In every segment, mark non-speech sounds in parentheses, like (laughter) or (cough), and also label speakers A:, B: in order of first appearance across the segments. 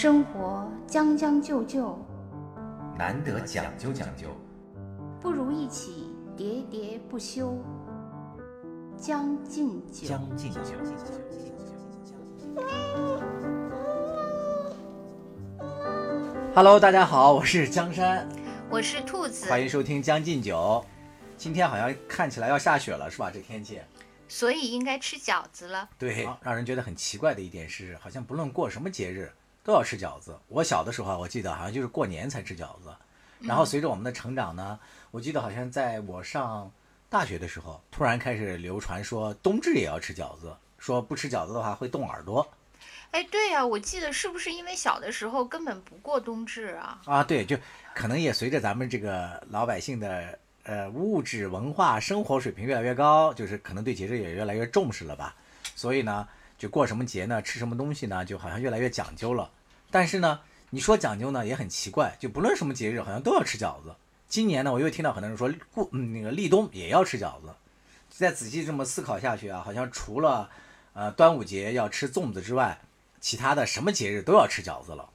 A: 生活将将就就，
B: 难得讲究讲究，
A: 不如一起喋喋不休。将进酒，
B: 将进酒。
C: Hello，大家好，我是江山，
A: 我是兔子，
C: 欢迎收听《将进酒》。今天好像看起来要下雪了，是吧？这天气。
A: 所以应该吃饺子了。
C: 对，让人觉得很奇怪的一点是，好像不论过什么节日都要吃饺子。我小的时候啊，我记得好像就是过年才吃饺子。然后随着我们的成长呢，我记得好像在我上大学的时候，突然开始流传说冬至也要吃饺子，说不吃饺子的话会冻耳朵。
A: 哎，对呀、我记得是不是因为小的时候根本不过冬至啊？
C: 啊，对，就可能也随着咱们这个老百姓的呃物质文化生活水平越来越高，就是可能对节日也越来越重视了吧。所以呢，就过什么节呢，吃什么东西呢，就好像越来越讲究了。但是呢，你说讲究呢也很奇怪，就不论什么节日，好像都要吃饺子。今年呢，我又听到很多人说过嗯那个立冬也要吃饺子。再仔细这么思考下去啊，好像除了呃端午节要吃粽子之外，其他的什么节日都要吃饺子了。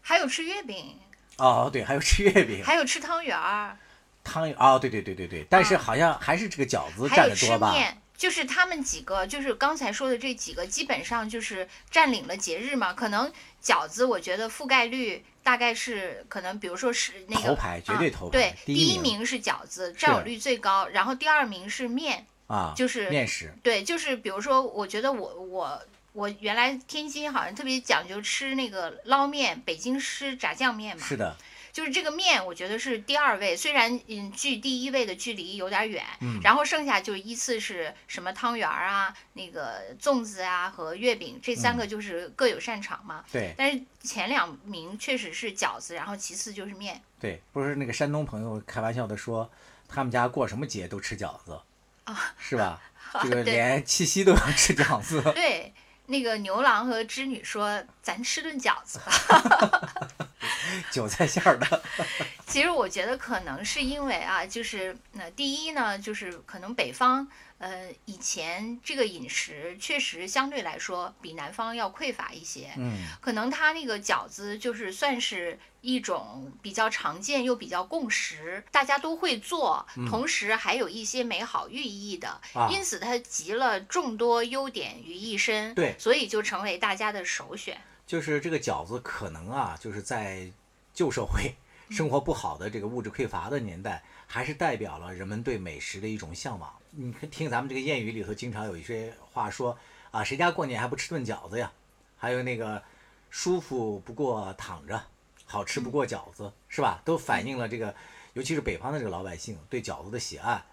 A: 还有吃月饼，
C: 哦，对，还有吃月饼。
A: 还有吃汤圆儿，
C: 汤圆哦，对对对对对，但是好像还是这个饺子占的多吧？
A: 面。就是他们几个，就是刚才说的这几个，基本上就是占领了节日嘛。可能饺子，我觉得覆盖率大概是可能，比如说是那个
C: 头牌绝对
A: 啊
C: 头排
A: 对，
C: 第一
A: 一名是饺子，占有率最高，然后第二名是面，
C: 啊，
A: 就是
C: 面食
A: 对，就是比如说，我觉得我我我原来天津好像特别讲究吃那个捞面，北京吃炸酱面嘛，
C: 是的，
A: 就是这个面，我觉得是第二位，虽然嗯距第一位的距离有点远，
C: 嗯
A: 然后剩下就依次是什么汤圆儿啊、那个粽子啊和月饼，这三个
C: 嗯
A: 就是各有擅长嘛。
C: 对
A: 但是前两名确实是饺子，然后其次就是面。
C: 对，不是那个山东朋友开玩笑的说，他们家过什么节都吃饺子
A: 啊，
C: 是吧？这个连七夕都要吃饺子，
A: 对，那个牛郎和织女说：“咱吃顿饺子吧。” (laughs) (laughs)
C: 韭菜馅儿的，(laughs)
A: 其实我觉得可能是因为啊，就是那、第一呢，就是可能北方呃以前这个饮食确实相对来说比南方要匮乏一些，
C: 嗯，
A: 可能它那个饺子就是算是一种比较常见又比较共识，大家都会做，同时还有一些美好寓意的，因此它集了众多优点于一身，
C: 对
A: 所以就成为大家的首选。
C: 就是这个饺子可能啊，就是在旧社会生活不好的这个物质匮乏的年代，还是代表了人们对美食的一种向往。你看，听咱们这个谚语里头经常有一些话说啊，谁家过年还不吃顿饺子呀？还有那个舒服不过躺着，好吃不过饺子，是吧？都反映了这个，尤其是北方的这个老百姓对饺子的喜爱。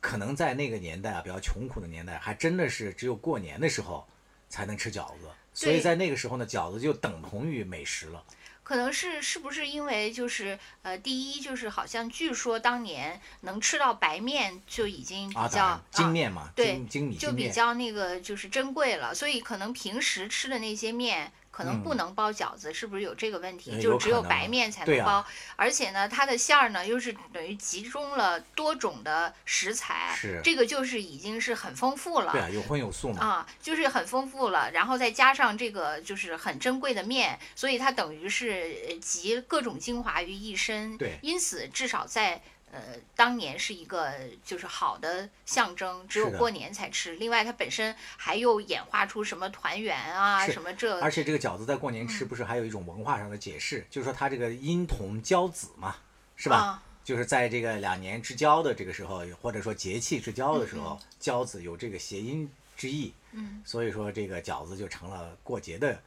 C: 可能在那个年代啊，比较穷苦的年代，还真的是只有过年的时候才能吃饺子，所以在那个时候呢，饺子就等同于美食了。
A: 可能是是不是因为就是呃，第一就是好像据说当年能吃到白面就已经比
C: 啊，精
A: 啊
C: 面嘛，
A: 对
C: 精精米
A: 就比较那个就是珍贵了，所以可能平时吃的那些面可能不能包饺子，是不是有这个问题？
C: 嗯
A: 就只有白面才能包，而且呢，它的馅儿呢又是等于集中了多种的食材，
C: 是
A: 这个就是已经是很丰富了。
C: 对啊，有荤有素嘛。
A: 啊，就是很丰富了，然后再加上这个就是很珍贵的面，所以它等于是呃集各种精华于一身。
C: 对
A: 因此至少在呃当年是一个就是好的象征，只有过年才吃。另外，它本身还又演化出什么团圆啊，什么这
C: 而且这个饺子在过年吃，
A: 嗯
C: 不是还有一种文化上的解释，就是说它这个阴同交子嘛，是吧？
A: 啊
C: 就是在这个两年之交的这个时候，或者说节气之交的时
A: 嗯
C: 候，交子有这个谐音之意，
A: 嗯，
C: 所以说这个饺子就成了过节的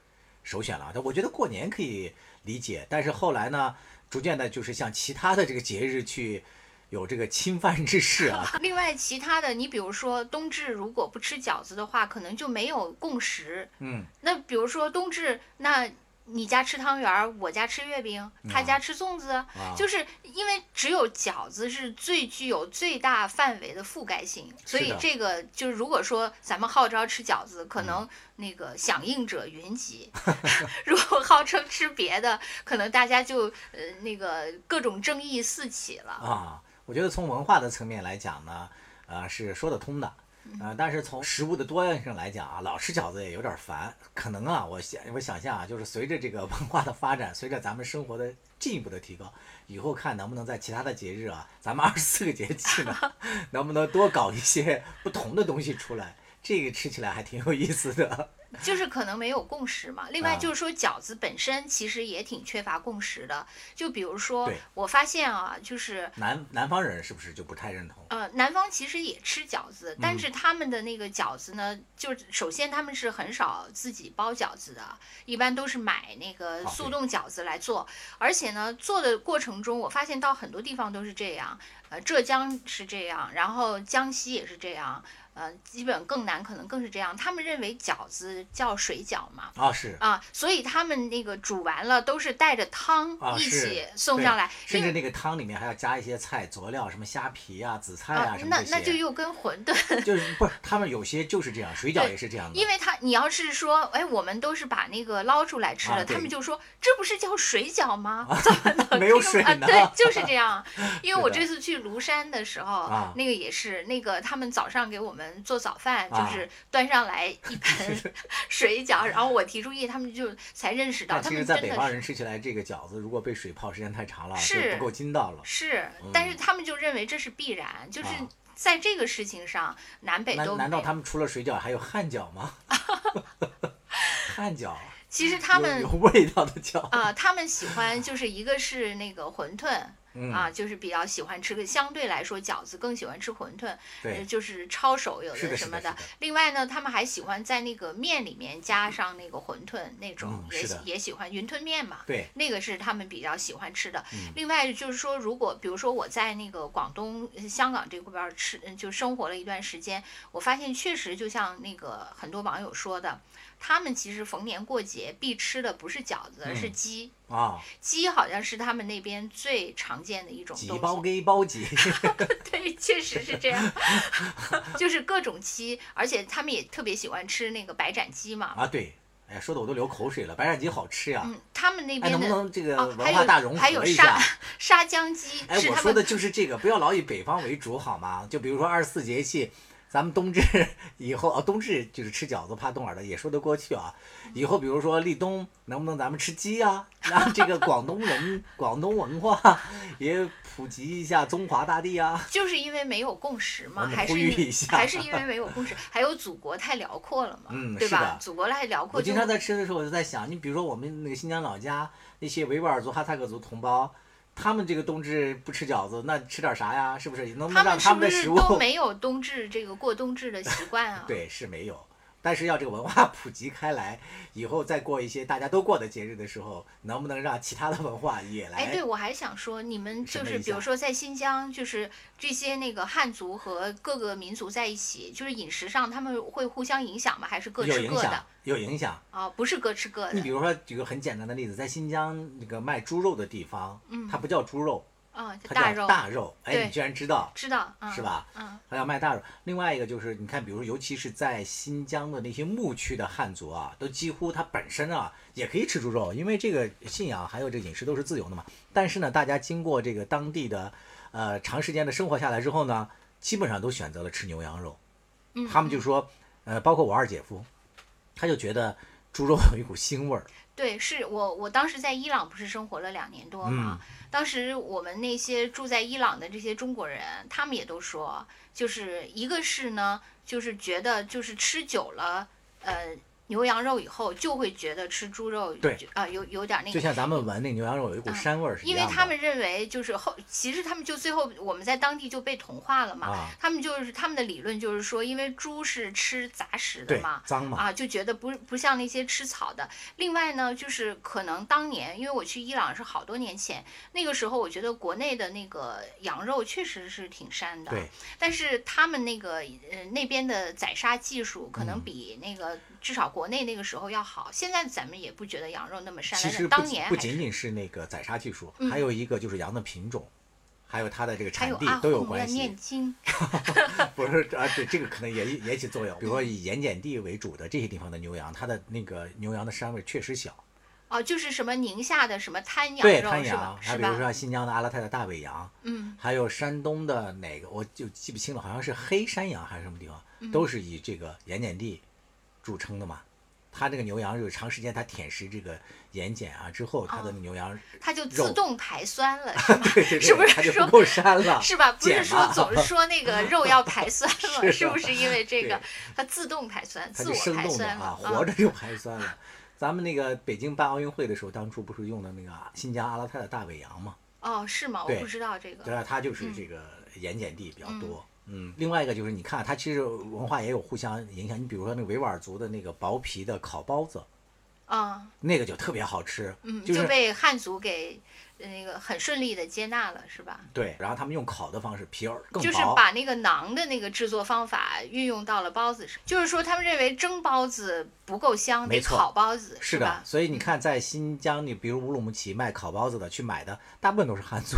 C: 首选了。但我觉得过年可以理解，但是后来呢，逐渐的就是向其他的这个节日去有这个侵犯之势啊。(laughs)
A: 另外，其他的，你比如说冬至，如果不吃饺子的话，可能就没有共识。
C: 嗯，
A: 那比如说冬至，那你家吃汤圆儿，我家吃月饼，他家吃粽子，
C: 啊
A: 就是因为只有饺子是最具有最大范围的覆盖性，所以这个就是如果说咱们号召吃饺子，可能那个响应者云集；(laughs) 如果号称吃别的，可能大家就呃那个各种争议四起了。
C: 啊，我觉得从文化的层面来讲呢，呃，是说得通的。呃，但是从食物的多样性上来讲啊，老吃饺子也有点烦。可能啊，我想我想象啊，就是随着这个文化的发展，随着咱们生活的进一步的提高，以后看能不能在其他的节日啊，咱们二十四个节气呢，(laughs) 能不能多搞一些不同的东西出来？这个吃起来还挺有意思的。
A: 就是可能没有共识嘛。另外
C: 啊
A: 就是说，饺子本身其实也挺缺乏共识的。就比如说，我发现啊，就是
C: 南南方人是不是就不太认同？
A: 呃，南方其实也吃饺子，但
C: 嗯
A: 是他们的那个饺子呢，就首先他们是很少自己包饺子的，一般都是买那个速冻饺子来做。而且呢，做的过程中，我发现到很多地方都是这样，呃，浙江是这样，然后江西也是这样，呃，基本更难可能更是这样。他们认为饺子叫水饺嘛。
C: 啊，是
A: 啊，所以他们那个煮完了都是带着汤
C: 啊，
A: 一起送上来，另
C: 甚至那个汤里面还要加一些菜佐料，什么虾皮啊、紫菜啊。
A: 那那就又跟馄饨
C: 就是不是他们有些就是这样，水饺也是这样的。
A: 因为他，你要是说，哎，我们都是把那个捞出来吃的，
C: 啊
A: 他们就说这不是叫水饺吗？怎么能 (laughs)
C: 没有
A: 这个啊？
C: 水呢
A: 对，就是这样。(laughs) 因为我这次去庐山的时候，
C: 啊
A: 那个也是那个他们早上给我们做早饭，就
C: 啊
A: 是端上来一盆 (laughs) 水饺，然后我提出意见，他们就才认识到，
C: 其实，在
A: 们真的是
C: 北方人吃起来这个饺子，如果被水泡时间太长了，
A: 是
C: 不够筋道了。
A: 是，但是他们就认为这是必然，就是在这个事情上，南北都
C: 难难道他们除了水饺还有汉饺吗？(laughs) 汉饺，
A: 其实他们
C: 味道的饺。
A: 啊、他们喜欢就是一个是那个馄饨。
C: 嗯
A: 啊，就是比较喜欢吃个，相对来说饺子更喜欢吃馄饨，呃
C: 对，
A: 就是抄手有
C: 的
A: 什么
C: 是的
A: 另外呢，他们还喜欢在那个面里面加上那个馄饨那种，也也喜欢云吞面嘛。
C: 对，
A: 那个是他们比较喜欢吃的。
C: 嗯
A: 另外就是说，如果比如说我在那个广东、呃香港这边儿吃，嗯就生活了一段时间，我发现确实就像那个很多网友说的，他们其实逢年过节必吃的不是饺子，而是
C: 嗯
A: 鸡。
C: 啊，
A: 鸡好像是他们那边最常见的一种东
C: 几包
A: 西。
C: 给包鸡，(laughs) (laughs)
A: 对，确实是这样，(laughs) 就是各种鸡，而且他们也特别喜欢吃那个白斩鸡嘛。
C: 啊，对，哎呀，说的我都流口水了，白斩鸡好吃呀。
A: 嗯，他们那
C: 哎，能不
A: 边的
C: 能这个文化大融
A: 有还有
C: 合一下
A: 沙？沙姜鸡
C: 哎，我说的就是这个，不要老以北方为主好吗？就比如说二十四节气，咱们冬至以后啊，冬至就是吃饺子怕冻耳朵，也说得过去啊。以后比如说立冬，能不能咱们吃鸡呀、让这个广东人、广东文化也普及一下中华大地啊？
A: 就是因为没有共识嘛，还是还是因为没有共识，还有祖国太辽阔了嘛，
C: 嗯
A: 对吧？祖国太辽阔，
C: 我经常在吃的时候，我就在想，你比如说我们那个新疆老家那些维吾尔族、哈萨克族同胞。他们这个冬至不吃饺子，那吃点啥呀？是不是？能不能让
A: 他们
C: 的食物
A: 都没有冬至这个过冬至的习惯啊？(laughs)
C: 对，是没有。但是要这个文化普及开来，以后再过一些大家都过的节日的时候，能不能让其他的文化也来？
A: 哎，对，我还想说，你们就是比如说在新疆，就是这些那个汉族和各个民族在一起，就是饮食上他们会互相影响吗？还是各
C: 有影响
A: 吃各的？，
C: 有影响。
A: 啊，不是各吃各的
C: 你比如说，举个很简单的例子，在新疆那个卖猪肉的地方，
A: 嗯
C: 它不叫猪肉，
A: 啊，
C: 它
A: 大肉，
C: 叫大肉。哎，你居然知道？
A: 知道，嗯、
C: 是吧？
A: 嗯，
C: 它要卖大肉。另外一个就是，你看，比如说，尤其是在新疆的那些牧区的汉族啊，都几乎他本身啊也可以吃猪肉，因为这个信仰还有这个饮食都是自由的嘛。但是呢，大家经过这个当地的呃长时间的生活下来之后呢，基本上都选择了吃牛羊肉。
A: 嗯
C: 他们就说，呃，包括我二姐夫，他就觉得猪肉有一股腥味儿。
A: 对，是我我当时在伊朗不是生活了两年多嘛，
C: 嗯
A: 当时我们那些住在伊朗的这些中国人，他们也都说，就是一个是呢，就是觉得就是吃久了，呃。牛羊肉以后就会觉得吃猪肉
C: 对
A: 就啊、有有点那个
C: 就像咱们闻那牛羊肉有一股膻味儿是一
A: 因。为他们认为就是后，其实他们就最后我们在当地就被同化了嘛。
C: 啊
A: 他们就是他们的理论就是说，因为猪是吃杂食的嘛，
C: 脏嘛，
A: 啊，就觉得不不像那些吃草的。另外呢，就是可能当年，因为我去伊朗是好多年前，那个时候我觉得国内的那个羊肉确实是挺膻的。
C: 对。
A: 但是他们那个呃那边的宰杀技术可能
C: 嗯
A: 比那个、至少国内那个时候要好。现在咱们也不觉得羊肉那么膻了，
C: 其实不
A: 当年不
C: 仅仅是那个宰杀技术，
A: 嗯
C: 还有一个就是羊的品种，还有它的这个产地都有关系
A: 念。经。(laughs)
C: 不是啊，对，这个可能也也起作用。比如说以盐碱地为主的这些地方的牛羊，它的那个牛羊的膻味确实小。
A: 哦，就是什么宁夏的什么滩羊
C: 对？滩羊还比如说新疆的阿勒泰的大尾羊，
A: 嗯，
C: 还有山东的哪个我就记不清了，好像是黑山羊还是什么地方，
A: 嗯
C: 都是以这个盐碱地著称的嘛。它这个牛羊就是长时间它舔食这个盐碱啊之后，它的牛羊，
A: 它就自动排酸了，(laughs) 是吧？
C: 对对对，(laughs)
A: 是不
C: 它
A: 是说
C: 就不够膻了？
A: 是吧？不是说总是说那个 (laughs) 肉要排酸了，
C: 是
A: 是不是因为这个
C: 对
A: 它自动排酸、自我排酸了
C: 啊，？活着就排酸了。咱们那个北京办奥运会的时候，当初不是用的那个新疆阿拉泰的大尾羊吗？
A: 哦，是吗？我不知道这个。
C: 对啊，它就是这个盐碱地比较多。嗯，另外一个就是你看，它其实文化也有互相影响。你比如说那个维吾尔族的那个薄皮的烤包子，
A: 啊，
C: 那个就特别好吃。
A: 嗯，
C: 就
A: 就是被汉族给呃那个很顺利的接纳了，是吧？
C: 对，然后他们用烤的方式，皮儿更薄。
A: 就是把那个馕的那个制作方法运用到了包子上，就是说他们认为蒸包子不够香，得烤包子，
C: 是的
A: 吧，？
C: 所以你看，在新疆，你比如乌鲁木齐卖烤包子的，去买的大部分都是汉族，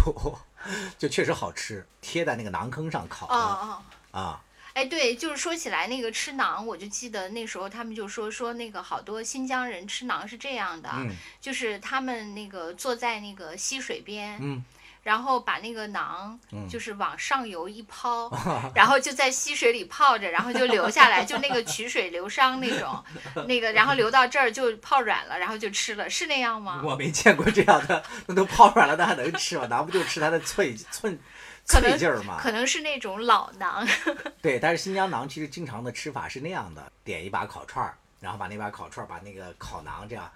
C: (laughs) 就确实好吃，贴在那个馕坑上烤的、
A: 啊哦。
C: 啊。
A: 哎，对，就是说起来那个吃馕，我就记得那时候他们就说说那个好多新疆人吃馕是这样的，
C: 嗯
A: 就是他们那个坐在那个溪水边，
C: 嗯，
A: 然后把那个馕
C: 嗯
A: 就是往上游一抛，(laughs) 然后就在溪水里泡着，然后就流下来，就那个曲水流觞那种，那个然后流到这儿就泡软了，然后就吃了，是那样吗？
C: 我没见过这样的，那都泡软了，那还能吃吗？咱不就吃它的脆脆脆劲儿吗？
A: 可能是那种老馕，(laughs)
C: 对，但是新疆馕其实经常的吃法是那样的：点一把烤串儿，然后把那把烤串儿把那个烤馕这样，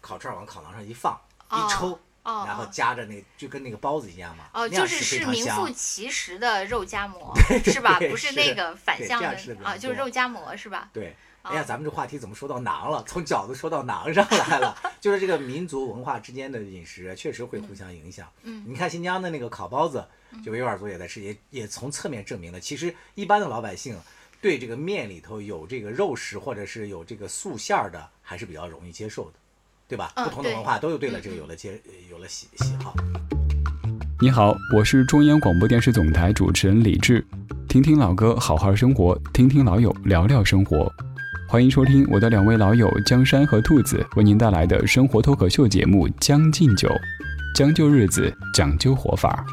C: 烤串儿往烤馕上一放，
A: 哦
C: 一抽，
A: 哦
C: 然后
A: 哦
C: 夹着那个就跟那个包子一样嘛。
A: 哦，就是是名副。其实的肉夹 (laughs) 馍，是吧？不是
C: 是
A: 那个反向的啊，就是肉夹馍是吧？
C: 对，
A: 哦
C: 哎呀，咱们这话题怎么说到馕了？从饺子说到馕上来了，(laughs) 就是这个民族文化之间的饮食确实会互相影响。
A: 嗯
C: 你看新疆的那个烤包子，就维吾尔族也在吃，也也从侧面证明了，其实一般的老百姓对这个面里头有这个肉食或者是有这个素馅儿的，还是比较容易接受的，对吧？
A: 嗯
C: 不同的文化都有对了
A: 嗯
C: 这个有了接有了喜喜好。
D: 你好，我是中央广播电视总台主持人李志。听听老歌，好好生活；听听老友，聊聊生活。欢迎收听我的两位老友江山和兔子为您带来的生活脱口秀节目《将进酒》，将就日子，讲究活法。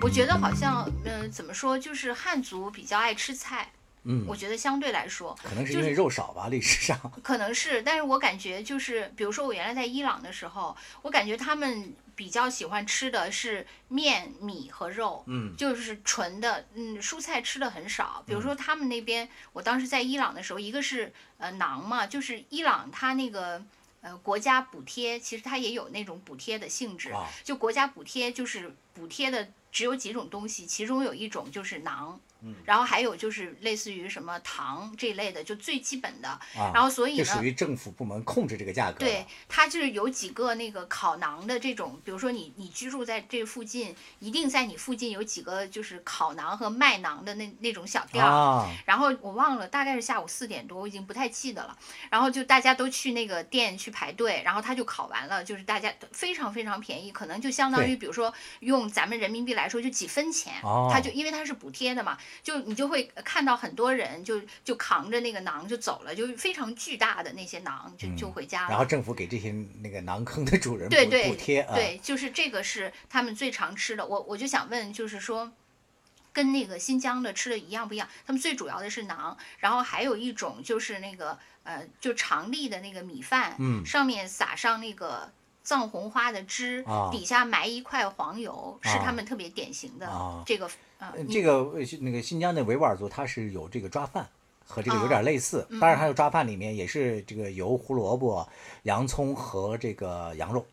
A: 我觉得好像，呃，怎么说，就是汉族比较爱吃菜，
C: 嗯，
A: 我觉得相对来说
C: 可能是因为肉少吧，历史上。
A: 可能是，但是我感觉就是，比如说我原来在伊朗的时候，我感觉他们比较喜欢吃的是面、米和肉，
C: 嗯
A: 就是纯的，嗯，蔬菜吃的很少。比如说他们那边，我当时在伊朗的时候，一个是呃馕嘛，就是伊朗它那个呃国家补贴，其实它也有那种补贴的性质，
C: 啊
A: 就国家补贴就是补贴的只有几种东西，其中有一种就是馕。
C: 嗯
A: 然后还有就是类似于什么糖这一类的，就最基本的。
C: 啊，
A: 然后所以呢
C: 这属，于政府部门控制这个价格。
A: 对，它就是有几个那个烤馕的这种，比如说你你居住在这附近，一定在你附近有几个就是烤馕和卖馕的那那种小店儿。
C: 啊，
A: 然后我忘了，大概是下午四点多，我已经不太记得了。然后就大家都去那个店去排队，然后他就烤完了，就是大家非常非常便宜，可能就相当于比如说用咱们人民币来说就几分钱，
C: 哦
A: 他就因为它是补贴的嘛，就你就会看到很多人就就扛着那个馕就走了，就非常巨大的那些馕就就回家了。
C: 嗯然后政府给这些那个馕坑的主人补
A: 对对
C: 补贴啊，
A: 对，就是这个是他们最常吃的。我我就想问，就是说。跟那个新疆的吃的一样不一样？他们最主要的是馕，然后还有一种就是那个呃，就长粒的那个米饭，
C: 嗯
A: 上面撒上那个藏红花的汁，
C: 啊
A: 底下埋一块黄油，是
C: 啊
A: 他们特别典型的、
C: 啊
A: 这个
C: 这个呃那个新疆的维吾尔族，他是有这个抓饭，和这个有
A: 哦
C: 点类似。
A: 嗯
C: 当然，还有抓饭里面也是这个油、胡萝卜、洋葱和这个羊肉。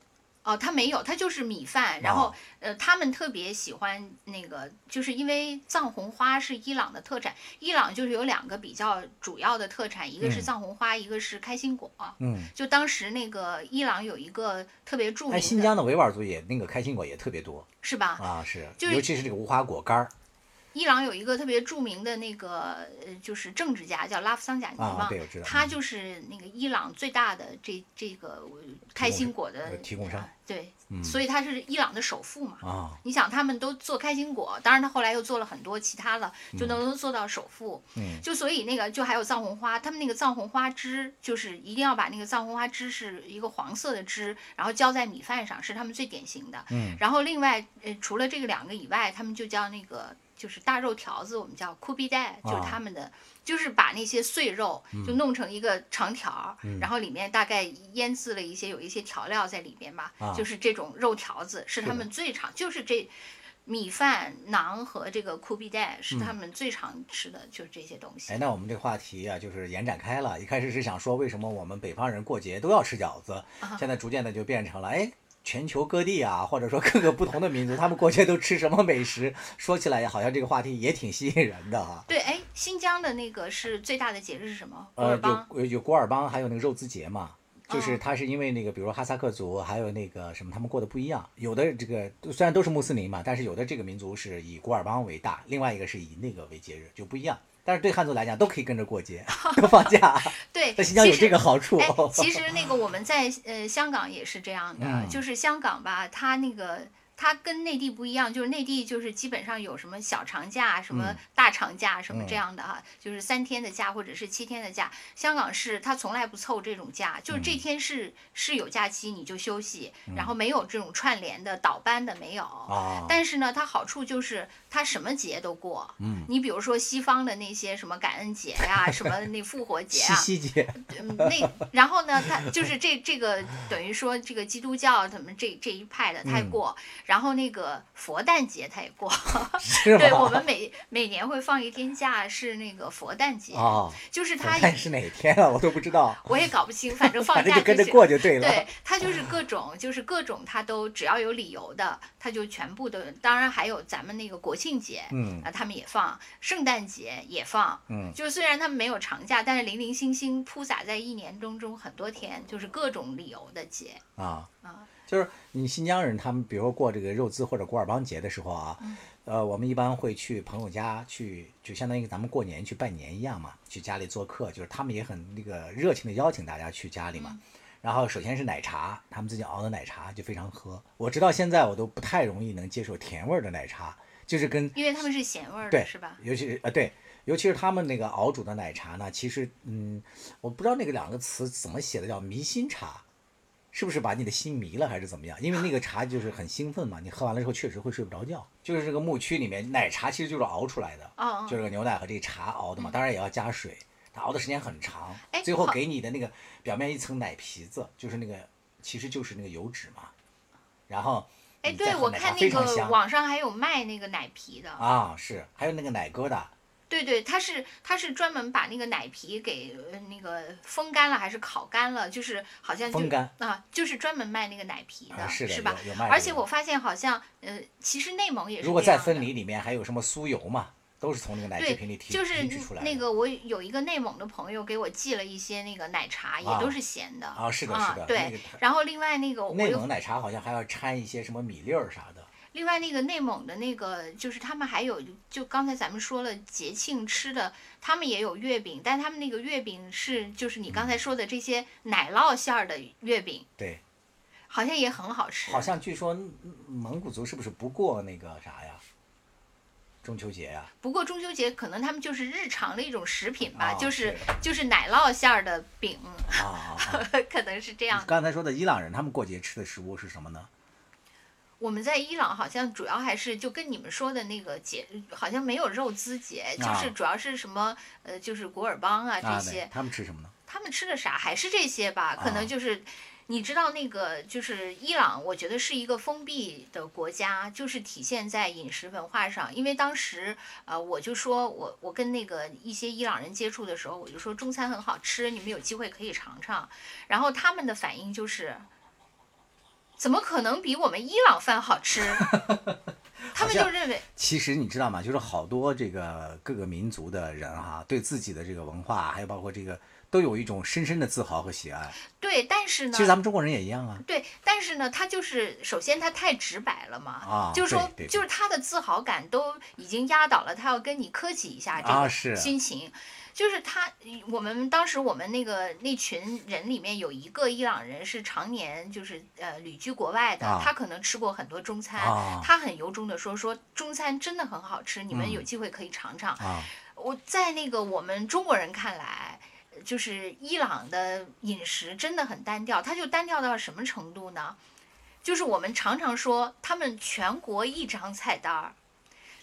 A: 哦，他没有，他就是米饭。然后
C: 哦，
A: 呃，他们特别喜欢那个，就是因为藏红花是伊朗的特产。伊朗就是有两个比较主要的特产，一个是
C: 嗯
A: 藏红花，一个是开心果。
C: 嗯，
A: 就当时那个伊朗有一个特别著名
C: 哎，
A: 的，
C: 新疆的维吾尔族也那个开心果也特别多
A: 是吧？
C: 啊，是，
A: 就是
C: 尤其是这个无花果干儿。
A: 伊朗有一个特别著名的那个呃，就是政治家叫拉夫桑贾尼嘛，
C: 啊对我知道
A: 他就是那个伊朗最大的这这个呃开心果的
C: 呃提供商，
A: 对，
C: 嗯
A: 所以他是伊朗的首富嘛。
C: 啊，
A: 你想，他们都做开心果，当然他后来又做了很多其他的，就能做到首富。
C: 嗯
A: 就所以那个就还有藏红花，他们那个藏红花汁就是一定要把那个藏红花汁是一个黄色的汁，然后浇在米饭上，是他们最典型的。
C: 嗯
A: 然后另外呃除了这个两个以外，他们就叫那个就是大肉条子，我们叫库比带，就是他们的。就是把那些碎肉就弄成一个长条儿，然后里面大概腌制了一些有一些调料在里面吧，
C: 啊
A: 就是这种肉条子是他们最常，就是这米饭、馕和这个库比带是他们最常吃的，就是这些东西。
C: 哎，那我们这个话题啊，就是延展开了。一开始是想说，为什么我们北方人过节都要吃饺子，
A: 啊
C: 现在逐渐的就变成了，哎，全球各地啊，或者说各个不同的民族，他们过节都吃什么美食？说起来好像这个话题也挺吸引人的哈、
A: 对，哎，新疆的那个是最大的节日是什么？
C: 呃。有有古尔邦，还有那个肉孜节嘛，就是
A: 哦
C: 它是因为那个，比如说哈萨克族，还有那个什么，他们过得不一样。有的这个虽然都是穆斯林嘛，但是有的这个民族是以古尔邦为大，另外一个是以那个为节日，就不一样。但是对汉族来讲，都可以跟着过节，(laughs) 都放假。(laughs)
A: 对，
C: 在新疆有这个好处。
A: 哎，(laughs) 其实那个我们在呃香港也是这样的，
C: 嗯
A: 就是香港吧，它那个它跟内地不一样，就是内地就是基本上有什么小长假、什么
C: 嗯
A: 大长假什么
C: 嗯
A: 这样的哈，就是三天的假或者是七天的假。香港是它从来不凑这种假，就是这
C: 嗯
A: 天是是有假期你就休息，然后没有这种串联的倒班的没有。
C: 啊，
A: 但是呢，它好处就是它什么节都过。
C: 嗯，
A: 你比如说西方的那些什么感恩节呀、什么那复活节
C: 七
A: 啊，
C: 夕节，
A: 嗯，那然后呢，它就是这这个等于说这个基督教他们这这一派的他也
C: 嗯
A: 过，然后那个佛诞节他也过，(laughs)
C: 是吗？
A: 对我们每每年会放一天假是那个佛诞节，
C: 啊，
A: 就是他
C: 看是哪天啊，我都不知道，(laughs)
A: 我也搞不清，反正 (laughs) 放
C: 反正
A: 假
C: 就跟着
A: 是
C: 过就对了。
A: 对，他就是各种，就是各种，他都只要有理由的，他就全部都。当然还有咱们那个国庆节，
C: 嗯
A: 啊，他们也放，圣诞节也放。
C: 嗯
A: 就虽然他们没有长假，但是零零星星铺洒在一年当中很多天，就是各种理由的节。
C: 啊
A: 啊，
C: 就是你新疆人，他们比如说过这个肉孜或者古尔邦节的时候啊，
A: 嗯
C: 呃，我们一般会去朋友家去，就相当于咱们过年去拜年一样嘛，去家里做客，就是他们也很那个热情的邀请大家去家里嘛。
A: 嗯
C: 然后首先是奶茶，他们自己熬的奶茶就非常喝。我直到现在我都不太容易能接受甜味儿的奶茶，就是跟
A: 因为他们是咸味儿
C: 对，
A: 是吧？
C: 尤其是呃对，尤其是他们那个熬煮的奶茶呢，其实嗯，我不知道那个两个词怎么写的，叫迷心茶，是不是把你的心迷了还是怎么样？因为那个茶就是很兴奋嘛，你喝完了之后确实会睡不着觉。就是这个牧区里面奶茶其实就是熬出来的，
A: 哦哦
C: 就是个牛奶和这个茶熬的嘛，当然也要加水，它熬的时间很长
A: 哎，
C: 最后给你的那个表面一层奶皮子，就是那个其实就是那个油脂嘛，然后
A: 哎，对，我看那个网上还有卖那个奶皮的，
C: 啊，是还有那个奶疙瘩。
A: 对对，它是它是专门把那个奶皮给呃那个风干了还是烤干了，就是好像就
C: 风干
A: 啊，就是专门卖那个奶皮的，
C: 啊是的
A: 吧
C: 有有卖？
A: 而且我发现好像呃，其实内蒙也是
C: 如果再
A: 这样的
C: 分离，里面还有什么酥油嘛，都是从那个奶制品里
A: 对，
C: 提
A: 就是
C: 提取出来的。
A: 那个我有一个内蒙的朋友给我寄了一些那个奶茶，也
C: 啊
A: 都是咸的
C: 啊是的
A: 啊
C: 是的那
A: 对
C: 个。
A: 然后另外那个
C: 内蒙奶茶好像还要掺一些什么米粒儿啥的。
A: 另外那个内蒙的那个，就是他们还有，就刚才咱们说了节庆吃的，他们也有月饼，但他们那个月饼是就是你刚才说的这些奶酪馅儿的月饼，
C: 对，
A: 好像也很好吃。
C: 好像据说嗯蒙古族是不是不过那个啥呀？中秋节呀？
A: 不过中秋节可能他们就是日常的一种食品吧，
C: 啊
A: 就是
C: 是
A: 就是奶酪馅儿的饼，
C: 啊！(laughs)
A: 可能是这样。
C: 刚才说的伊朗人，他们过节吃的食物是什么呢？
A: 我们在伊朗好像主要还是就跟你们说的那个节，好像没有肉孜节，就
C: 啊
A: 是主要是什么呃，就是古尔邦啊这
C: 啊，
A: 些
C: 对，。他们吃什么呢？
A: 他们吃的啥还是这些吧？可
C: 啊
A: 能就是，你知道那个就是伊朗，我觉得是一个封闭的国家，就是体现在饮食文化上。因为当时呃，我就说我我跟那个一些伊朗人接触的时候，我就说中餐很好吃，你们有机会可以尝尝。然后他们的反应就是，怎么可能比我们伊朗饭好吃？(laughs) 他们就认为
C: 其实你知道吗？就是好多这个各个民族的人哈、对自己的这个文化，还有包括这个都有一种深深的自豪和喜爱。
A: 对，但是呢，
C: 其实咱们中国人也一样啊。
A: 对，但是呢，他就是首先他太直白了嘛，
C: 啊
A: 就是说就是他的自豪感都已经压倒了他要跟你客气一下这个心情。就是他，我们当时我们那个那群人里面有一个伊朗人是常年就是呃旅居国外的，
C: 啊
A: 他可能吃过很多中餐，
C: 啊
A: 他很由衷的说说中餐真的很好吃，你们
C: 嗯
A: 有机会可以尝尝。
C: 啊，
A: 我在那个我们中国人看来，就是伊朗的饮食真的很单调，它就单调到什么程度呢？就是我们常常说他们全国一张菜单儿，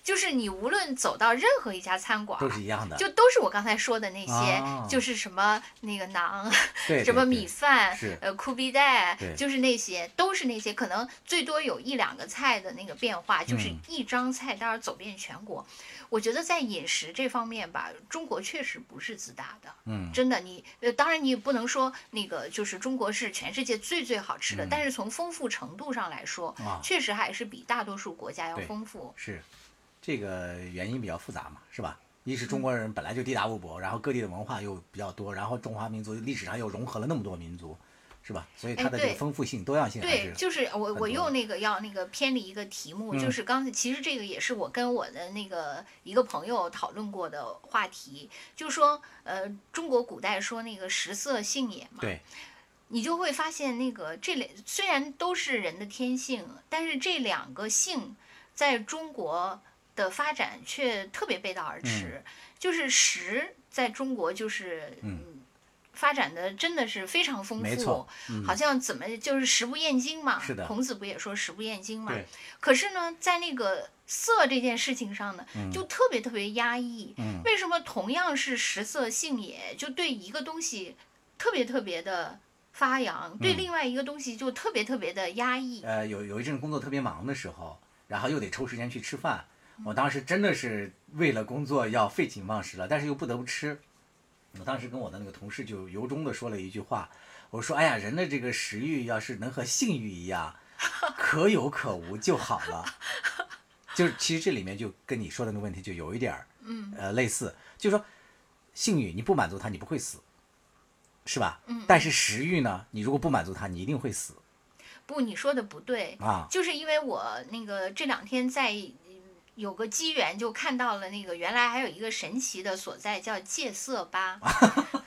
A: 就是你无论走到任何一家餐馆儿，
C: 都是一样的。
A: 就都是我刚才说的那些，
C: 啊
A: 就是什么那个馕，
C: 对
A: 什么米饭
C: 是，
A: 呃，库比带
C: 对，
A: 就是那些，都是那些，可能最多有一两个菜的那个变化，就是
C: 嗯
A: 一张菜单儿走遍全国。我觉得在饮食这方面吧，中国确实不是自大的，
C: 嗯，
A: 真的，你呃，当然你也不能说那个就是中国是全世界最最好吃的，
C: 嗯
A: 但是从丰富程度上来说，
C: 啊
A: 确实还是比大多数国家要丰富。
C: 是，这个原因比较复杂嘛，是吧？一是
A: 嗯
C: 中国人本来就地大物博，然后各地的文化又比较多，然后中华民族历史上又融合了那么多民族，是吧？所以它的这个丰富性、多样性还
A: 对，就是我我
C: 多
A: 又那个要那个偏离一个题目，就
C: 嗯
A: 是刚才其实这个也是我跟我的那个一个朋友讨论过的话题，就是说呃中国古代说那个食色性也嘛，
C: 对，
A: 你就会发现那个这两虽然都是人的天性，但是这两个性在中国的发展却特别背道而驰，就是食在中国就是
C: 嗯
A: 发展的真的是非常丰富好像怎么就是食不厌精嘛。
C: 是的
A: 孔子不也说食不厌精嘛？可是呢，在那个色这件事情上呢，
C: 嗯
A: 就特别特别压抑。
C: 嗯
A: 为什么同样是食色性也，就对一个东西特别特别的发扬，对
C: 嗯
A: 另外一个东西就特别特别的压抑？
C: 呃，有有一阵工作特别忙的时候，然后又得抽时间去吃饭，
A: 嗯
C: 我当时真的是为了工作要废寝忘食了，但是又不得不吃。我当时跟我的那个同事就由衷的说了一句话，我说：“哎呀，人的这个食欲要是能和性欲一样，可有可无就好了。(laughs) ”就是其实这里面就跟你说的那个问题就有一点儿，
A: 嗯
C: 呃，类似，就是说性欲你不满足它，你不会死，是吧？
A: 嗯
C: 但是食欲呢，你如果不满足它，你一定会死
A: 不，你说的不对，
C: 啊。
A: 就是因为我那个这两天在。嗯有个机缘就看到了那个原来还有一个神奇的所在叫戒色吧，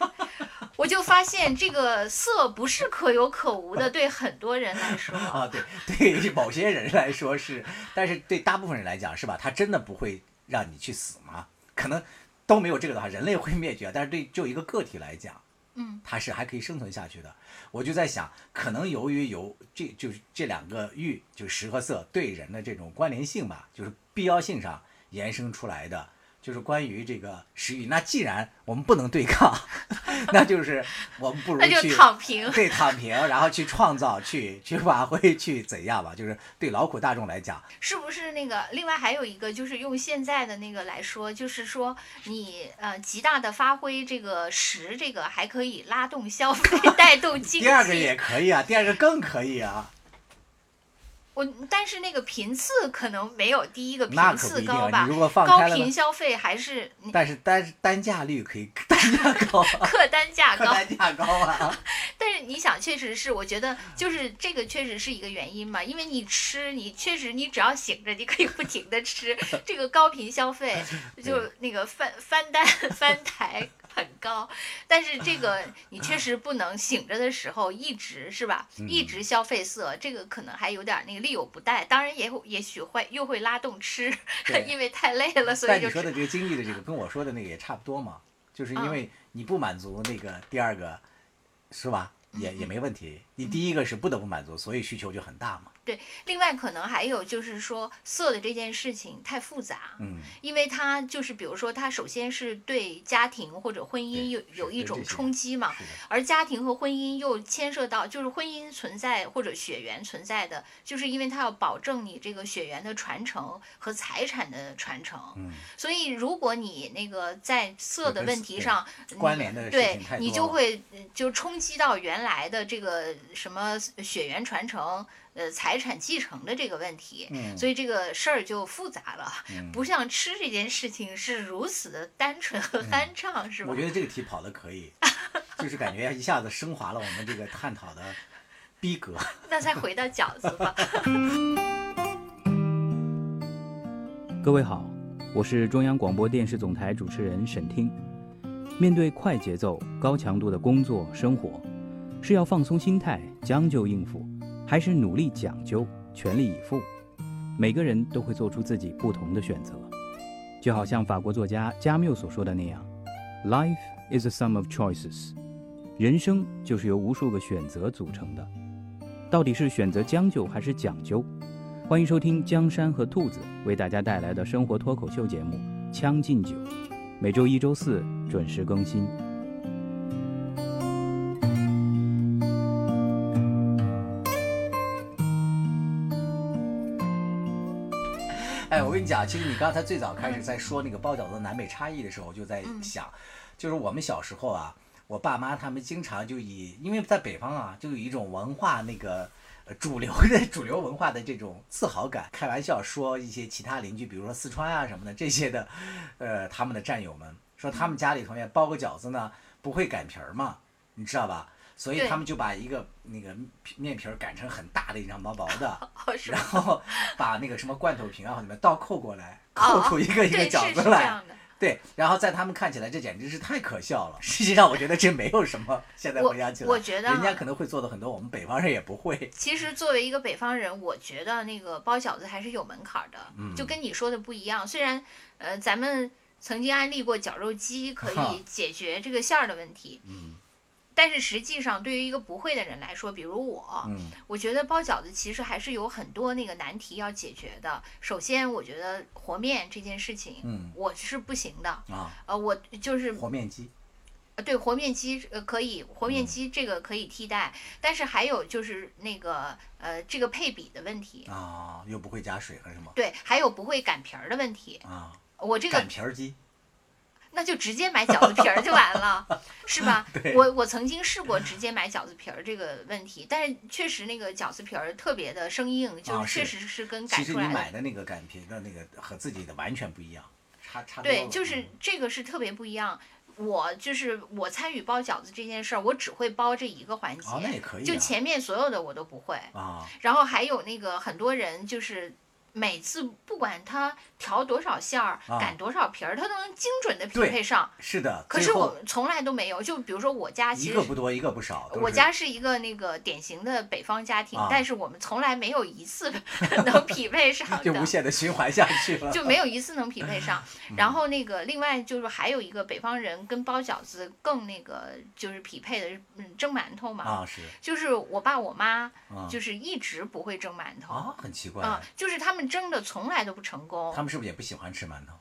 A: (laughs) 我就发现这个色不是可有可无的，对很多人来说，
C: 啊，对对某些人来说是，但是对大部分人来讲是吧？他真的不会让你去死吗？可能都没有这个的话，人类会灭绝，但是对就一个个体来讲，
A: 嗯，
C: 它是还可以生存下去的。我就在想，可能由于有这就是这两个玉，就食和色对人的这种关联性吧，就是必要性上延伸出来的。就是关于这个食欲，那既然我们不能对抗，(laughs) 那就是我们不如
A: 那就
C: 去
A: 躺平。
C: 对躺平，然后去创造，去去发挥，去怎样吧？就是对劳苦大众来讲，
A: 是不是那个？另外还有一个就是用现在的那个来说，就是说你呃极大的发挥这个食，这个还可以拉动消费，(laughs) 带动经济。
C: 第二个也可以啊，第二个更可以啊，
A: 我但是那个频次可能没有第一个频次。高吧
C: 如果放
A: 高频消费还是
C: 但是单单价率可以 (laughs) (laughs) 单价高啊，
A: 客单价高。
C: 客单价高啊。
A: 但是你想，确实是，我觉得就是这个确实是一个原因嘛，因为你吃，你确实你只要醒着，你可以不停的吃，这个高频消费 (laughs) 就那个翻翻单翻台很高，但是这个你确实不能醒着的时候一直是吧，一直消费色，这个可能还有点那个力有不逮，当然也会也许会又会拉动吃，(laughs) 因为太累了，所以就
C: 但你说的这个经历的这个跟我说的那个也差不多嘛，就是因为你不满足那个第二个，是吧？也也没问题。你第一个是不得不满足，所以需求就很大嘛。
A: 对，另外可能还有就是说色的这件事情太复杂，
C: 嗯，
A: 因为它就是比如说它首先是对家庭或者婚姻有有一种冲击嘛，而家庭和婚姻又牵涉到就是婚姻存在或者血缘存在的，就是因为它要保证你这个血缘的传承和财产的传承，
C: 嗯，
A: 所以如果你那个在色的问题上
C: 关联的事
A: 对你就会呃就冲击到原来的这个什么血缘传承。呃，财产继承的这个问题，
C: 嗯
A: 所以这个事儿就复杂了，
C: 嗯
A: 不像吃这件事情是如此的单纯和酣畅，是吧
C: 我？觉得这个题跑的可以，就就是感觉一下子升华了我们这个探讨的逼格。
A: 那再回到饺子吧。(laughs)
E: 各位好，我是中央广播电视总台主持人沈听。面对快节奏、高强度的工作生活，是要放松心态、将就应付，还是努力讲究、全力以赴？每个人都会做出自己不同的选择。就好像法国作家加缪所说的那样：“Life is a sum of choices。”人生就是由无数个选择组成的。到底是选择将就还是讲究？欢迎收听江山和兔子为大家带来的生活脱口秀节目《将进酒》，每周一、周四准时更新。
C: 跟你讲，其实你刚才最早开始在说那个包饺子南北差异的时候，我就在想，就是我们小时候啊，我爸妈他们经常就以，因为在北方啊，就有一种文化那个呃主流的 (laughs) 主流文化的这种自豪感，开玩笑说一些其他邻居，比如说四川啊什么的这些的，呃，他们的战友们说他们家里头面包个饺子呢不会擀皮儿嘛，你知道吧？所以他们就把一个那个面皮儿擀成很大的一张薄薄的，然？后把那个什么罐头瓶啊里面倒扣过来，
A: 哦
C: 扣出一个一个饺子来。对，然后在他们看起来，这简直是太可笑了。实际上，我觉得这没有什么。现在
A: 我
C: 回想起来，
A: 我觉得啊
C: 人家可能会做的很多，我们北方人也不会。
A: 其实作为一个北方人，我觉得那个包饺子还是有门槛儿的，
C: 嗯
A: 就跟你说的不一样。虽然呃，咱们曾经安利过绞肉机可以解决这个馅儿的问题，
C: 嗯
A: 但是实际上对于一个不会的人来说，比如我，
C: 嗯
A: 我觉得包饺子其实还是有很多那个难题要解决的。首先，我觉得和面这件事情，
C: 嗯
A: 我是不行的。
C: 啊，
A: 呃，我就是
C: 和面机
A: 呃，对，和面机呃可以，和面
C: 嗯
A: 机这个可以替代，但是还有就是那个呃这个配比的问题，
C: 啊，又不会加水和什么
A: 对，还有不会擀皮儿的问题。
C: 啊，
A: 我这个
C: 擀皮儿机
A: 那就直接买饺子皮儿就完了，是吧？(laughs) 我我曾经试过直接买饺子皮儿这个问题，但是确实那个饺子皮儿特别的生硬，就
C: 是
A: 确实是跟擀出来的
C: 你买的那个擀皮的那个和自己的完全不一样，差差。
A: 对，就是
C: 嗯
A: 这个是特别不一样。我就是我参与包饺子这件事儿，我只会包这一个环节，
C: 哦，那也可以啊。
A: 就前面所有的我都不会。
C: 啊，
A: 然后还有那个很多人就是每次不管他调多少馅儿、
C: 啊
A: 擀多少皮儿，他都能精准的匹配上。
C: 是的。
A: 可是我从来都没有，就比如说我家其实
C: 一个不多，一个不少。
A: 我家是一个那个典型的北方家庭，
C: 啊
A: 但是我们从来没有一次 (laughs) 能匹配上的，(laughs)
C: 就无限的循环下去了。(laughs)
A: 就没有一次能匹配上。
C: 嗯
A: 然后那个另外就是还有一个北方人跟包饺子更那个就是匹配的，嗯，蒸馒头嘛，
C: 啊，是
A: 就是我爸我妈
C: 啊
A: 就是一直不会蒸馒头。
C: 啊，很奇怪。
A: 啊、就是他们蒸的从来都不成功
C: 他，们是不是也不喜欢吃馒头？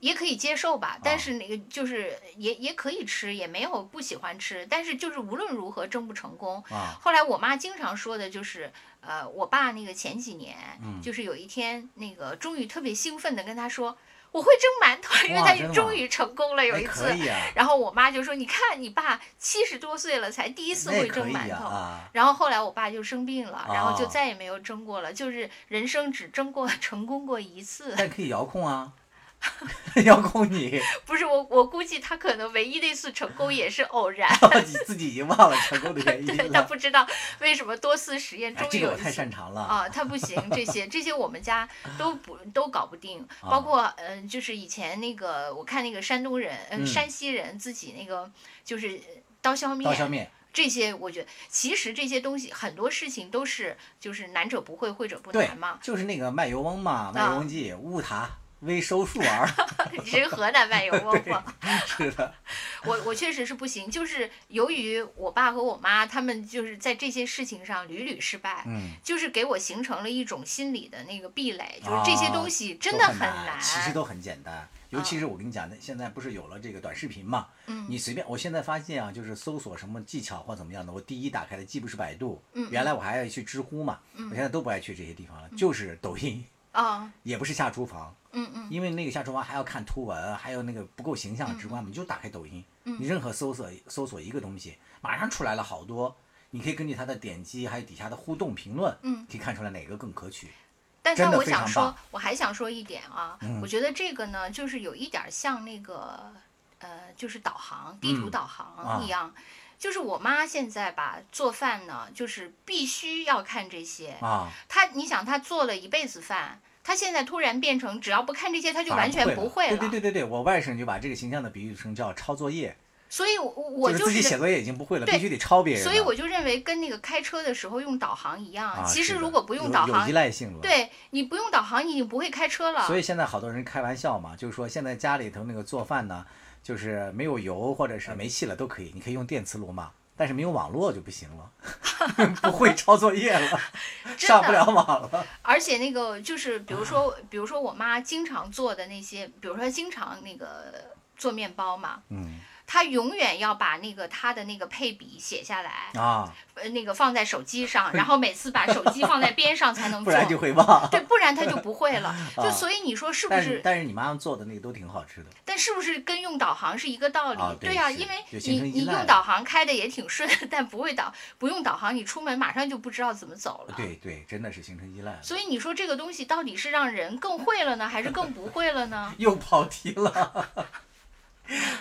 A: 也可以接受吧，但
C: 啊
A: 是那个就是也也可以吃，也没有不喜欢吃，但是就是无论如何蒸不成功。
C: 啊，
A: 后来我妈经常说的就是，呃，我爸那个前几年，
C: 嗯
A: 就是有一天那个终于特别兴奋的跟他说，我会蒸馒头，因为他终于成功了有
C: 哎
A: 一次然后我妈就说，你看你爸七十多岁了才第一次会蒸馒头。然后后来我爸就生病了，然后就
C: 哦
A: 再也没有蒸过了，就是人生只蒸过 (laughs) 成功过一次。
C: 但可以遥控啊，(laughs) 遥控你，
A: 不是我，我估计他可能唯一的一次成功也是偶然，(laughs)
C: 你自己已经忘了成功的原因 (laughs)
A: 对他。不知道为什么多次实验终于有一次。
C: 擅长了。
A: 啊，他不行，这些这些我们家都不都搞不定，
C: 啊。
A: 包括嗯、呃就是以前那个我看那个山东人，嗯、
C: 嗯。
A: 山西人自己那个就是刀削面，
C: 刀削面。
A: 这些，我觉得其实这些东西很多事情都是就是难者不会，会者不难嘛，。
C: 就是那个卖油翁嘛，卖油翁记，乌塔微收数儿，
A: 你是河南卖油翁吗？
C: 是的，
A: 我我确实是不行，就是由于我爸和我妈他们就是在这些事情上屡屡失败，
C: 嗯，
A: 就是给我形成了一种心理的那个壁垒，就是这些
C: 啊
A: 东西真的很
C: 很难，其实都很简单。尤其是我跟你讲那，现在不是有了这个短视频嘛？
A: 嗯。
C: 你随便，我现在发现啊，就是搜索什么技巧或怎么样的，我第一打开的既不是百度，
A: 嗯
C: 原来我还要去知乎嘛，我现在都不爱去这些地方了，就是抖音，
A: 啊，
C: 也不是下厨房，
A: 嗯嗯。
C: 因为那个下厨房还要看图文，还有那个不够形象直观嘛，你就打开抖音，
A: 嗯。
C: 你任何搜索搜索一个东西，马上出来了好多，你可以根据它的点击，还有底下的互动评论，
A: 嗯。
C: 可以看出来哪个更可取。
A: 但是我想说我还想说一点啊，
C: 嗯。
A: 我觉得这个呢，就是有一点像那个呃，就是导航，地图
C: 嗯
A: 导航一样。就是我妈现在吧，做饭呢，就是必须要看这些。
C: 啊，
A: 她，你想，她做了一辈子饭，她现在突然变成只要不看这些，他就完全
C: 不
A: 不会了。
C: 对对对对对，我外甥就把这个形象的比喻成叫抄作业，
A: 所以我，我我
C: 就是自己写作业已经不会了，必须得抄别人。
A: 所以我就认为跟那个开车的时候用导航一样。
C: 啊，
A: 其实如果不用
C: 有有
A: 导航
C: 依，赖性了。。
A: 对你不用导航，你已经不会开车了。
C: 所以现在好多人开玩笑嘛，就是说现在家里头那个做饭呢，就是没有油或者是没气了都可以，你可以用电磁炉嘛，但是没有网络就不行了，(laughs) 不会抄作业了，(laughs) 上不了网了。
A: 而且那个就是，比如说，比如说我妈经常做的那些，比如说经常那个做面包嘛，
C: 嗯
A: 她永远要把那个他的那个配比写下来，
C: 啊，
A: 呃，那个放在手机上，(laughs) 然后每次把手机放在边上才能 (laughs)
C: 不
A: 做，
C: 然就会忘。
A: 对，不然他就不会了。(laughs) 就
C: 啊
A: 所以你说是不
C: 但是
A: 是？
C: 但是你妈妈做的那个都挺好吃的。
A: 但是不是跟用导航是一个道理？
C: 啊对
A: 呀、
C: 是
A: 因为你你用导航开的也挺顺，但不会导不用导航，你出门马上就不知道怎么走了。
C: 对对，真的是形成依赖了。
A: 所以你说这个东西到底是让人更会了呢，还是更不会了呢？
C: 又跑题了。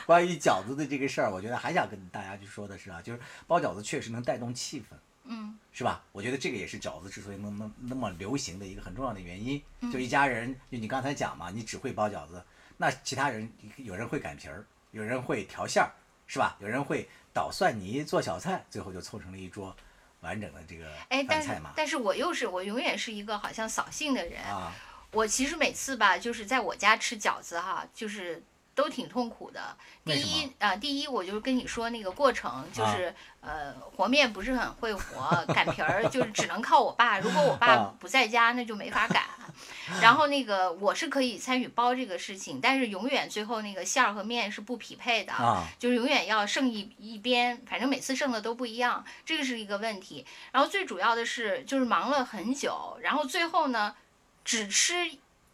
C: 关于饺子的这个事儿，我觉得还想跟大家去说的是啊，就是包饺子确实能带动气氛，
A: 嗯，
C: 是吧？我觉得这个也是饺子之所以能能那么流行的一个很重要的原因。
A: 嗯
C: 就一家人，就你刚才讲嘛，你只会包饺子，那其他人有人会擀皮儿，有人会调馅儿，是吧？有人会捣蒜泥做小菜，最后就凑成了一桌完整的这个
A: 哎，但是。但是我又是我永远是一个好像扫兴的人。
C: 啊，
A: 我其实每次吧，就是在我家吃饺子哈，就是都挺痛苦的。第一啊、第一我就跟你说那个过程，就是、呃和面不是很会和，擀皮儿就是只能靠我爸，如果我爸
C: 啊
A: 不在家，那就没法擀。然后那个我是可以参与包这个事情，但是永远最后那个馅儿和面是不匹配的。
C: 啊
A: 就是永远要剩一一边，反正每次剩的都不一样，这个是一个问题。然后最主要的是，就是忙了很久，然后最后呢，只吃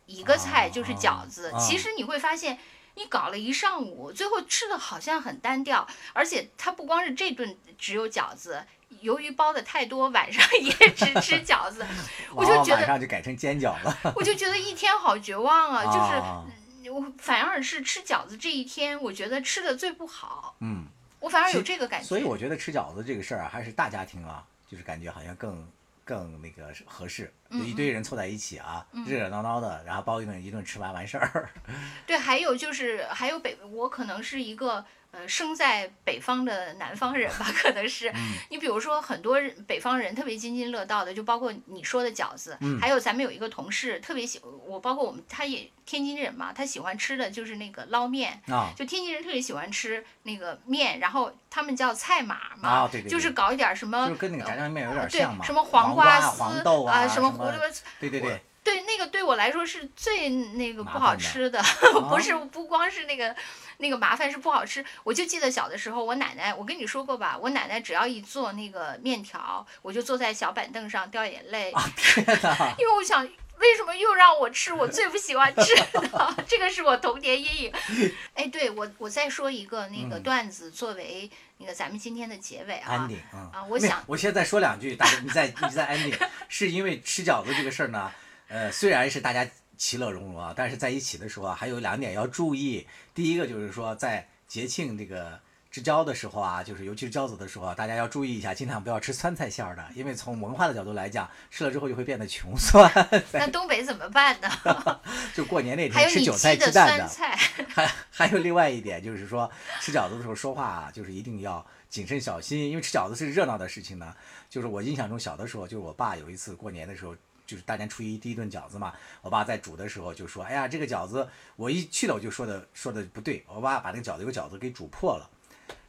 A: 一个菜，就是饺子。其实你会发现，你搞了一上午，最后吃的好像很单调，而且它不光是这顿只有饺子。由于包的太多，晚上 (laughs) 也只吃饺子，(laughs) 我就觉得晚
C: 上就改成煎饺了。
A: 我就觉得一天好绝望啊！就是
C: 啊
A: 我反而是吃饺子这一天，我觉得吃的最不好。
C: 嗯。
A: 我反而有这个感觉。
C: 所以我觉得吃饺子这个事儿啊，还是大家庭啊，就是感觉好像更更那个合适，一堆人凑在一起啊，热热闹闹的，然后包一顿一顿吃完完事儿。(laughs)
A: 对，还有就是还有北，我可能是一个呃生在北方的南方人吧，可能是。
C: 嗯
A: 你比如说很多人北方人特别津津乐道的，就包括你说的饺子，
C: 嗯
A: 还有咱们有一个同事特别喜，我包括我们他也天津人嘛，他喜欢吃的就是那个捞面。
C: 啊
A: 就天津人特别喜欢吃那个面，然后他们叫菜码嘛，
C: 啊对对对
A: 就是搞一点什么，
C: 就是跟那个炸酱面有点
A: 对
C: 像嘛，
A: 什么
C: 黄
A: 瓜丝啊，
C: 什
A: 么胡萝卜丝，
C: 对对对，
A: 对，那个对我来说是最那个不好吃的，
C: 啊 (laughs)
A: 不是不光是那个那个麻烦，是不好吃。我就记得小的时候，我奶奶，我跟你说过吧，我奶奶只要一做那个面条，我就坐在小板凳上掉眼泪，
C: 啊天哪！(laughs)
A: 因为我想。为什么又让我吃我最不喜欢吃的？(laughs) 这个是我童年阴影。(laughs) 哎，对我，我再说一个那个
C: 嗯
A: 段子，作为那个咱们今天的结尾啊。
C: ending 嗯
A: 啊我想
C: 我现在说两句，大家你再你再 ending，(laughs) 是因为吃饺子这个事儿呢，呃，虽然是大家其乐融融啊，但是在一起的时候啊，还有两点要注意。第一个就是说，在节庆这个吃饺的时候啊，就是尤其是饺子的时候啊，大家要注意一下，尽量不要吃酸菜馅儿的，因为从文化的角度来讲，吃了之后就会变得穷酸。(laughs)
A: 那东北怎么办呢？(laughs)
C: 就过年那天吃韭菜
A: 鸡
C: 蛋的，(laughs) 还还有另外一点就是说，吃饺子的时候说话啊，就是一定要谨慎小心，因为吃饺子是热闹的事情呢。就是我印象中小的时候，就是我爸有一次过年的时候，就是大年初一第一顿饺子嘛，我爸在煮的时候就说：“哎呀，这个饺子我一去了我就说的说的不对，我爸把那个饺子有个饺子给煮破了。”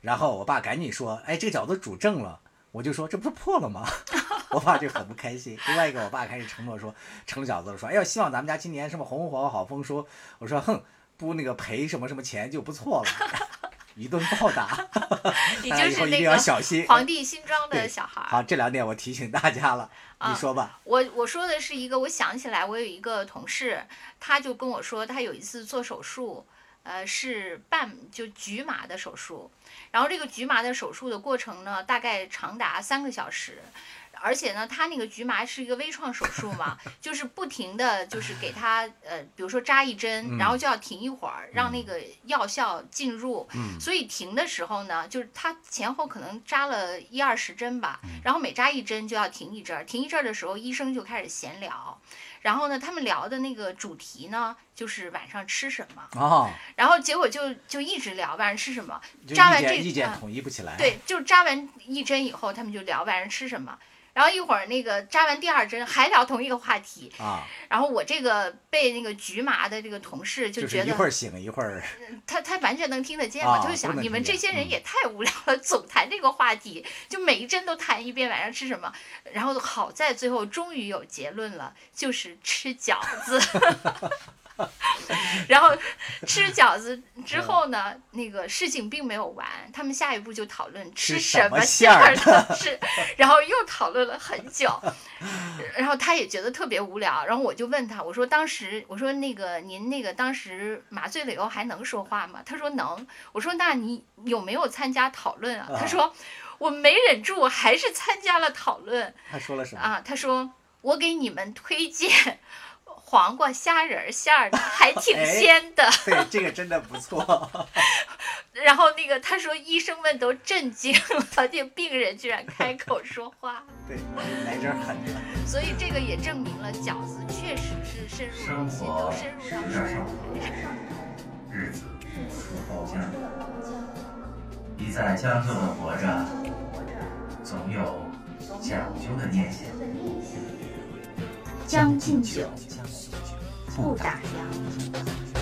C: 然后我爸赶紧说：“哎，这个饺子煮正了。”我就说：“这不是破了吗？” (laughs) 我爸就很不开心。另外一个，我爸开始承诺说，成了饺子了，说：“哎呀，希望咱们家今年什么红红火火好丰收。”我说：“哼，不那个赔什么什么钱就不错了。”一顿暴打，
A: 你就是那
C: 以后一定要
A: 个
C: 小心。
A: 皇帝新装的小孩儿。
C: 好，这两点我提醒大家了，你
A: 啊
C: 说吧。
A: 我我说的是一个，我想起来，我有一个同事，他就跟我说，他有一次做手术，呃，是半就局麻的手术，然后这个局麻的手术的过程呢，大概长达三个小时。而且呢，他那个局麻是一个微创手术嘛，就是不停的就是给他呃，比如说扎一针，然后就要停一会儿，让那个药效进入。
C: 嗯
A: 所以停的时候呢，就是他前后可能扎了一二十针吧，然后每扎一针就要停一阵儿，停一阵儿的时候，医生就开始闲聊。然后呢，他们聊的那个主题呢，就是晚上吃什么。
C: 哦，
A: 然后结果就就一直聊晚上吃什么，扎完这
C: 意见统一不起来。
A: 对，就扎完一针以后，他们就聊晚上吃什么。然后一会儿那个扎完第二针还聊同一个话题，
C: 啊，
A: 然后我这个被那个局麻的这个同事就
C: 就是
A: 觉得
C: 一会儿醒一会儿，
A: 他他完全能听得见嘛，就想你们这些人也太无聊了，总谈这个话题，就每一针都谈一遍晚上吃什么。然后好在最后终于有结论了，就是吃饺子。(laughs) 吃饺子之后呢，那个事情并没有完，他们下一步就讨论吃
C: 吃
A: 什
C: 什么
A: 馅儿
C: 馅儿
A: 的是，(laughs) 然后又讨论了很久，然后他也觉得特别无聊，然后我就问他，我说当时我说那个您那个当时麻醉了以后还能说话吗？他说能，我说那你有没有参加讨论啊？他说我没忍住，我还是参加了讨论。
C: 他说了什么？
A: 啊，他说我给你们推荐黄瓜虾仁馅儿的，还挺
C: 哎
A: 鲜的。(laughs)
C: 对，这个真的不错。(laughs)
A: 然后那个他说医生们都震惊了，这病人居然开口说话，(laughs)
C: 对，来点狠的。
A: 所以这个也证明了饺子确实是深入人心，都深入到生活上。
B: 日子。出包浆。你在将就的活着，总有讲究的念想。
F: 将进酒，不打烊。